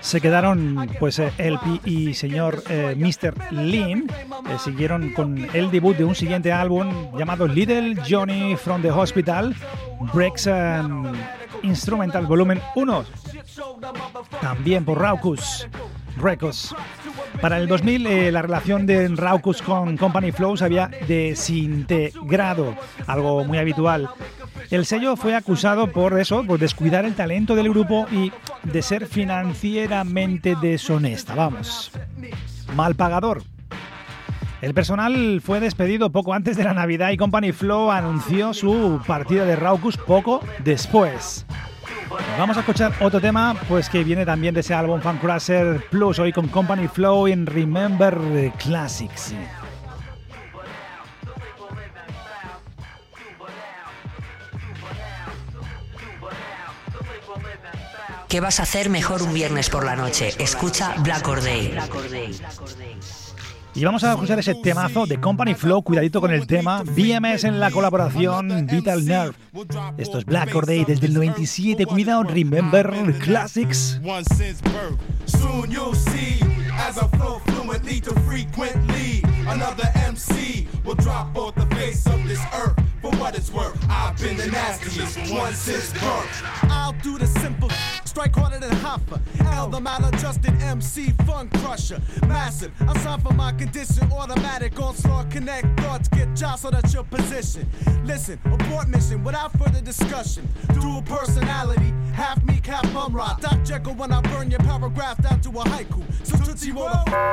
Se quedaron, pues, eh, LP y señor eh, Mr. Lean. eh, siguieron con el debut de un siguiente álbum llamado Little Johnny from the Hospital. Breaks and Instrumental Volumen 1. También por Raucus Records. Para el 2000, eh, la relación de Raucus con Company Flow se había desintegrado, algo muy habitual. El sello fue acusado por eso, por descuidar el talento del grupo y de ser financieramente deshonesta. Vamos, mal pagador. El personal fue despedido poco antes de la Navidad y Company Flow anunció su partida de Raucus poco después. Vamos a escuchar otro tema, pues que viene también de ese álbum Fan Crusher Plus, hoy con Company Flow en Remember Classics. ¿Qué vas a hacer mejor un viernes por la noche? Escucha Black Or Day. Y vamos a escuchar ese temazo de Company Flow, cuidadito con el tema, BMS en la colaboración Vital Nerve. Esto es Black Or Day desde el 97, cuidado, Remember Classics. as I flow fluently to frequently. Another MC will drop off the face of this earth. For what it's worth, I've been the nastiest one since birth. I'll do the simple. Strike harder than Hoffa. L, the maladjusted MC fun crusher. Massive. I sign for my condition. Automatic onslaught connect. Thoughts get jostled at your position. Listen, abort mission without further discussion. Dual personality. Half me, half Mumra. Doc Jekyll when I burn your paragraph down to a haiku. So Tootsie roll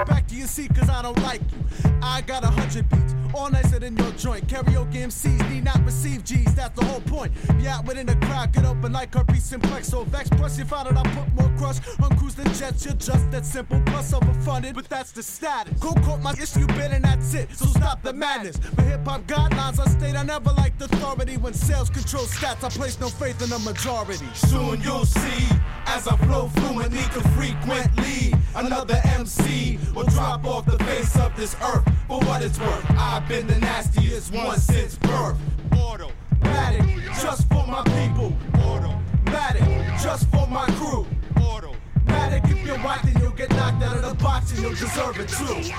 back to your seat cause I don't like you. I got a hundred beats. All nicer than your joint. Karaoke MCs need not receive G's. That's the whole point. Be out within the crowd. Get open like herpes simplex. So vex. Plus you found out I put more crush on cruising jets. You're just that simple. Plus overfunded. But that's the status. Go quote my issue bit and that's it. So stop the madness. For hip hop guidelines, I state I never liked authority. When sales control stats, I place no faith in the majority. Soon you'll see as I flow fluently frequently. Another MC will drop off the face of this earth. For what it's worth, I've been the nastiest one since birth. Automatic, just for my people. Automatic, just for my crew. Automatic, if you're white, then you'll get knocked out of the box and you'll deserve it too.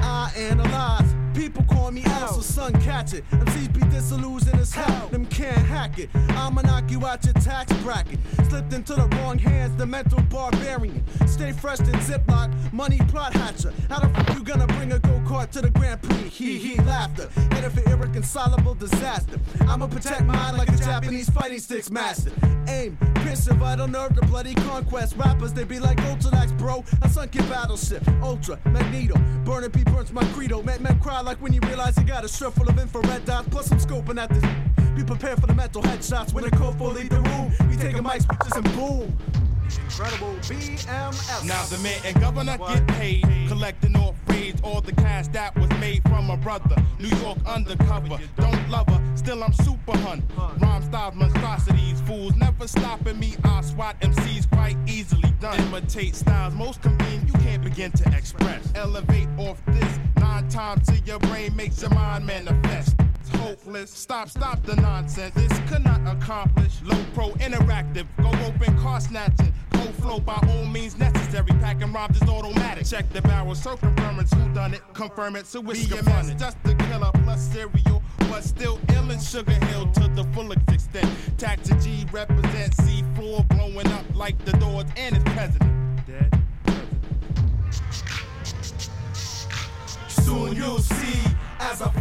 I analyze. People call me L, so son catch it. MCs be disillusioned as hell, them can't hack it. I'ma knock you out your tax bracket. Slipped into the wrong hands, the mental barbarian. Stay fresh in Ziploc, money plot hatcher. How the fuck you gonna bring a go kart to the Grand Prix? Hee hee laughter. Headed for irreconcilable disaster. I'ma protect mine like a Japanese fighting sticks master. Aim, pierce your vital nerve to bloody conquest. Rappers, they be like Ultralax, bro. A sunken battleship. Ultra, Magneto. Burning P burns my credo. Make men cry like when you realize you got a strip full of infrared dots. Plus, I'm scoping at this. Be prepared for the mental headshots when the for leave the room. We taking mics, bitches, and boom. Incredible BMS. Now the mayor and governor get paid, collecting off raids all the cash that was made from a brother. New York undercover, don't love her, still I'm super hun. Rhyme style monstrosities, fools never stopping me. I swat MCs quite easily done. Imitate styles most convenient, you can't begin to express. Elevate off this nine times till your brain makes your mind manifest. It's hopeless. Stop, stop the nonsense. This could not accomplish. Low pro interactive. Go open car snatching. Go flow by all means necessary. Packing rhymes is automatic. Check the barrel, circumference, who done it? Confirm it, so it's BMS, just the killer plus serial. But still ill in Sugar Hill to the fullest extent. Tax G represents C4 blowing up like the doors and its president.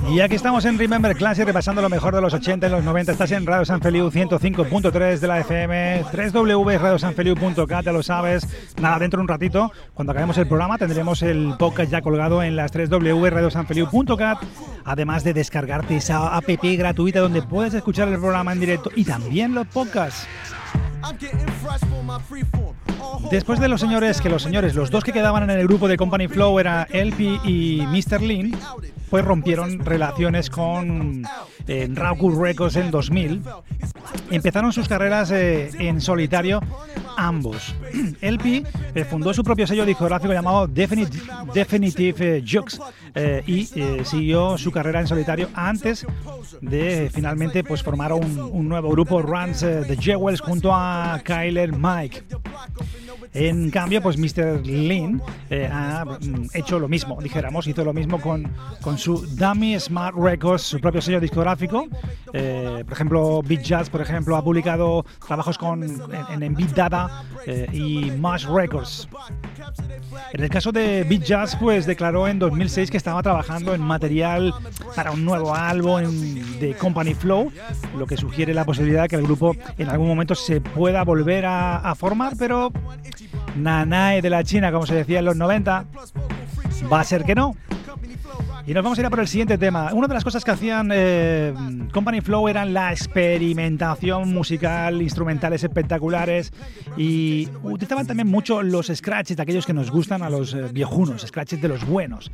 Y aquí estamos en Remember Classic repasando lo mejor de los 80 y los 90. Estás en Radio San Feliu 105.3 de la FM, www.radiosanfeliu.cat, ya lo sabes. Nada, dentro de un ratito, cuando acabemos el programa, tendremos el podcast ya colgado en las www.radiosanfeliu.cat, además de descargarte esa app gratuita donde puedes escuchar el programa en directo y también los podcasts. Después de los señores, que los señores, los dos que quedaban en el grupo de Company Flow era LP y Mr. Lin, pues rompieron relaciones con eh, Records en 2000. Empezaron sus carreras eh, en solitario ambos. LP eh, fundó su propio sello discográfico llamado Definitive eh, Jux eh, y siguió su carrera en solitario antes de finalmente pues formar un, un nuevo grupo, Runs The Jewels, junto a Kyler Mike. En cambio, pues Mr. Lin eh, ha mm, hecho lo mismo, dijéramos, hizo lo mismo con, con su Dummy Smart Records, su propio sello discográfico. Eh, por ejemplo, Beat Jazz, por ejemplo, ha publicado trabajos con, en, en Beat Data eh, y Mash Records. En el caso de Beat Jazz, pues declaró en 2006 que estaba trabajando en material para un nuevo álbum de Company Flow, lo que sugiere la posibilidad de que el grupo en algún momento se pueda volver a formar, pero Nanae de la China, como se decía en los 90, va a ser que no. Y nos vamos a ir a por el siguiente tema. Una de las cosas que hacían eh, Company Flow eran la experimentación musical, instrumentales espectaculares y utilizaban también mucho los scratches aquellos que nos gustan a los eh, viejunos, scratches de los buenos.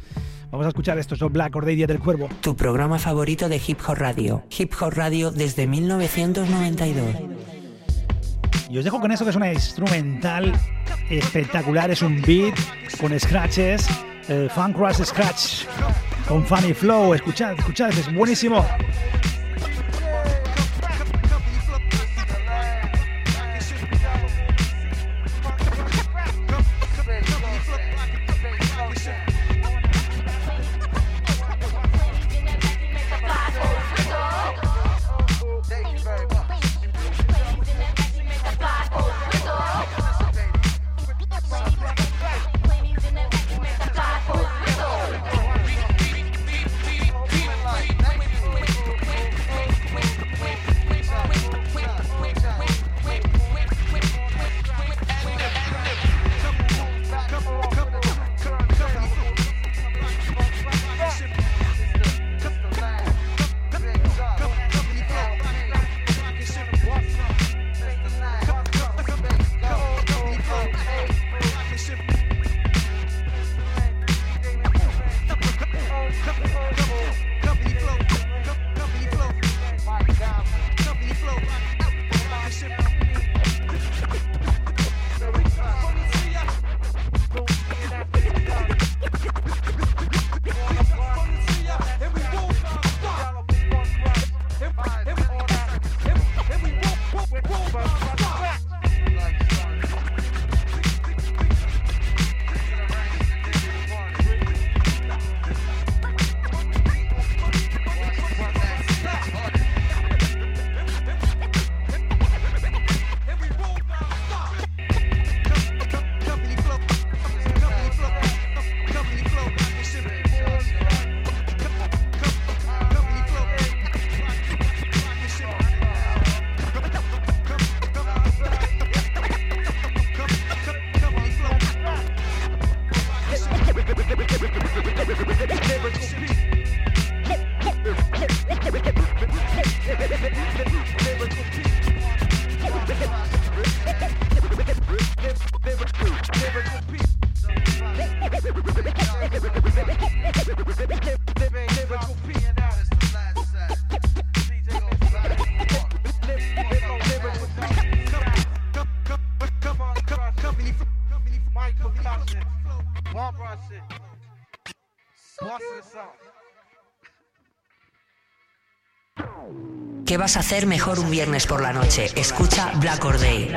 Vamos a escuchar estos, son Black Or Day, Día del Cuervo. Tu programa favorito de Hip Hop Radio. Hip Hop Radio desde 1992. Y os dejo con eso que es una instrumental espectacular, es un beat con scratches, eh, Funk Rush Scratch, con Funny Flow, escuchad, escuchad, es buenísimo. ¿Qué vas a hacer mejor un viernes por la noche? Escucha Black or Day.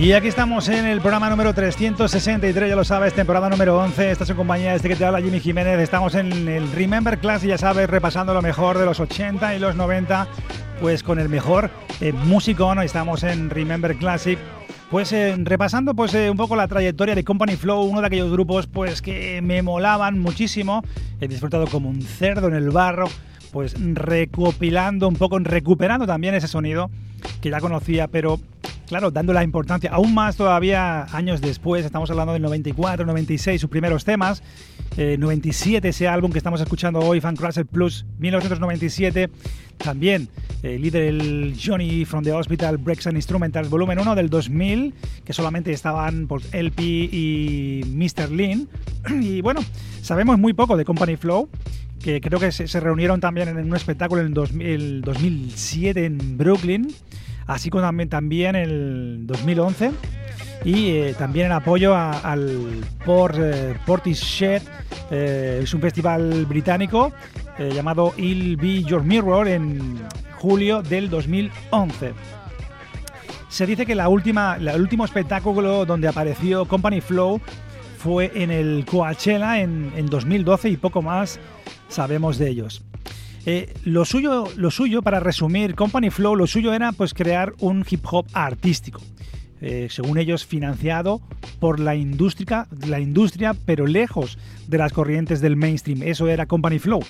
Y aquí estamos en el programa número 363, ya lo sabes, temporada número 11. Estás en compañía de este que te habla Jimmy Jiménez. Estamos en el Remember Class y ya sabes, repasando lo mejor de los 80 y los 90 pues con el mejor eh, músico. ¿no? Estamos en Remember Classic. Pues eh, repasando pues eh, un poco la trayectoria de Company Flow, uno de aquellos grupos pues que me molaban muchísimo. He disfrutado como un cerdo en el barro, pues recopilando un poco, recuperando también ese sonido que ya conocía, pero claro, dando la importancia aún más todavía años después, estamos hablando del 94, 96, sus primeros temas, 97 eh, ese álbum que estamos escuchando hoy, Fan Crusher Plus, 1997, también eh, líder el Johnny from the Hospital Breaks and Instrumentals volumen 1 del 2000, que solamente estaban por LP y Mr. Lean, y bueno, sabemos muy poco de Company Flow, que creo que se, reunieron también en un espectáculo en el 2007 en Brooklyn, así como también, en el 2011 y eh, también en apoyo al Port, eh, Portishead, eh, es un festival británico llamado Il Be Your Mirror en julio del 2011. Se dice que la última, el último espectáculo donde apareció Company Flow fue en el Coachella en 2012 y poco más sabemos de ellos. Eh, lo, suyo, lo suyo, para resumir, Company Flow, lo suyo era pues crear un hip hop artístico. Eh, según ellos, financiado por la industria, la industria, pero lejos de las corrientes del mainstream. Eso era Company Flow.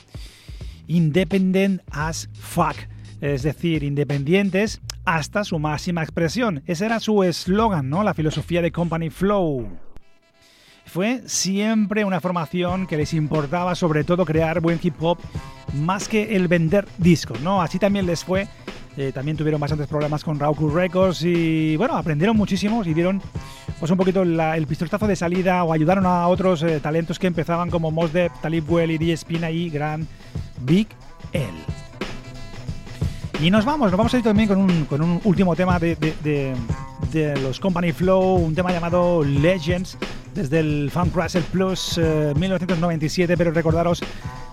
Independent as fuck. Es decir, independientes hasta su máxima expresión. Ese era su eslogan, ¿no? La filosofía de Company Flow. Fue siempre una formación que les importaba sobre todo crear buen hip hop más que el vender discos, ¿no? Así también les fue. Eh, también tuvieron bastantes problemas con Rauku Records y bueno, aprendieron muchísimo y dieron pues un poquito el pistoletazo de salida o ayudaron a otros eh, talentos que empezaban como Mos Def, Talib Well, y Spina y Grand Big L. Y nos vamos, nos vamos a ir también con un, con un último tema de los Company Flow, un tema llamado Legends desde el Cruiser Plus 1997, eh, pero recordaros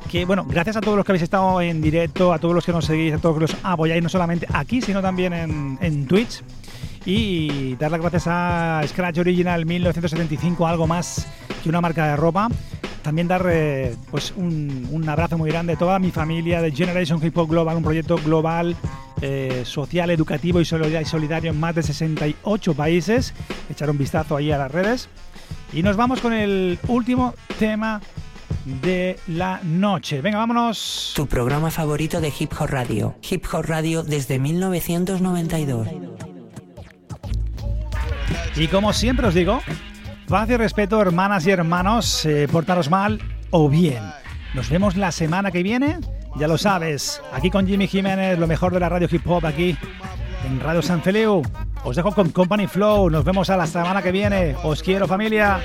que, bueno, gracias a todos los que habéis estado en directo, a todos los que nos seguís, a todos los que los apoyáis, no solamente aquí, sino también en, en Twitch. Y dar las gracias a Scratch Original 1975, algo más que una marca de ropa. También dar eh, pues un, un, abrazo muy grande a toda mi familia de Generation Hip Hop Global, un proyecto global, eh, social, educativo y solidario en más de 68 países. Echar un vistazo ahí a las redes. Y nos vamos con el último tema de la noche. Venga, vámonos. Tu programa favorito de Hip Hop Radio. Hip Hop Radio desde 1992. Y como siempre os digo, paz y respeto, hermanas y hermanos, eh, portaros mal o bien. Nos vemos la semana que viene, ya lo sabes, aquí con Jimmy Jiménez, lo mejor de la radio hip hop aquí en Radio San Feliu. Os dejo con Company Flow. Nos vemos a la semana que viene. Os quiero, familia.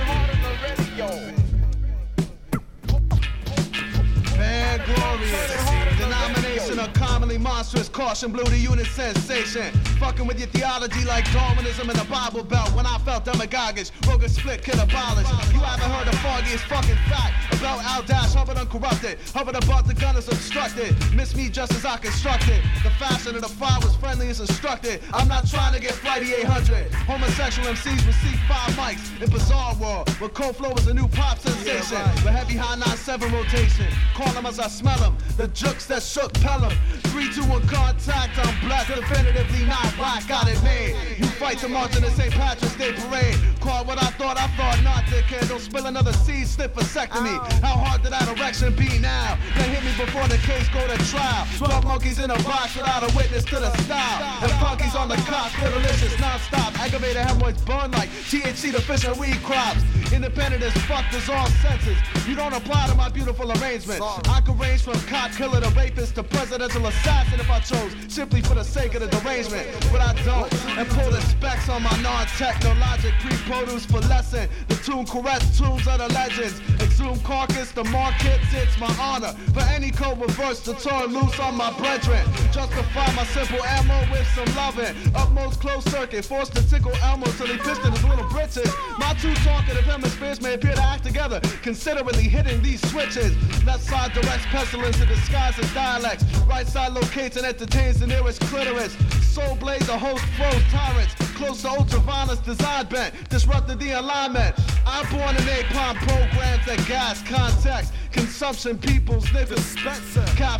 preposterous caution blew the unit sensation. Fucking with your theology like Darwinism in the Bible Belt. When I felt demagogish, Roger split could abolish. You haven't heard the foggiest fucking fact about Al Dash, Hubbard uncorrupted. Hubbard about the gun is obstructed. Miss me just as I constructed. The fashion of the fire was friendly as instructed. I'm not trying to get flighty 800. Homosexual MCs with C5 mics in Bizarre World. but Cold Flow is a new pop sensation. The heavy high 9-7 rotation. Call them as I smell them. The jukes that shook Pelham. 3, 2, 1, contact, I'm black, definitively not black, got it made. You fight to march in the St. Patrick's Day parade. Call what I thought, I thought not, dickhead. Don't spill another seed, sniff vasectomy. How hard did that erection be now? They hit me before the case go to trial. Twelve monkeys in a box without a witness to the style. The funkies on the cops, delicious, non-stop. Aggravated hemorrhoids burn like THC deficient weed crops. Independent as fuck, there's all senses. You don't apply to my beautiful arrangement. I could range from cop killer to rapist to presidential assassin if I chose, simply for the sake of the derangement. But I don't, and pull the specs on my non-technologic pre-produce for lesson. The tune correct tunes of the legends. Exhume carcass, the markets, it's my honor. For any code reverse to turn loose on my brethren. Justify my simple ammo with some loving. Upmost closed circuit, forced to tickle Elmo till he pissed in his little britches. My two talkative hemispheres may appear to act together, considerately hitting these switches. Left side directs pestilence in disguise as dialects. Right side locates and entertains the nearest clitoris. Soul blaze, a host flows tyrants. Close to ultraviolence, design bent. Disrupted the alignment. I'm born in napalm programs that gas context. Consumption, people's niggas. Cop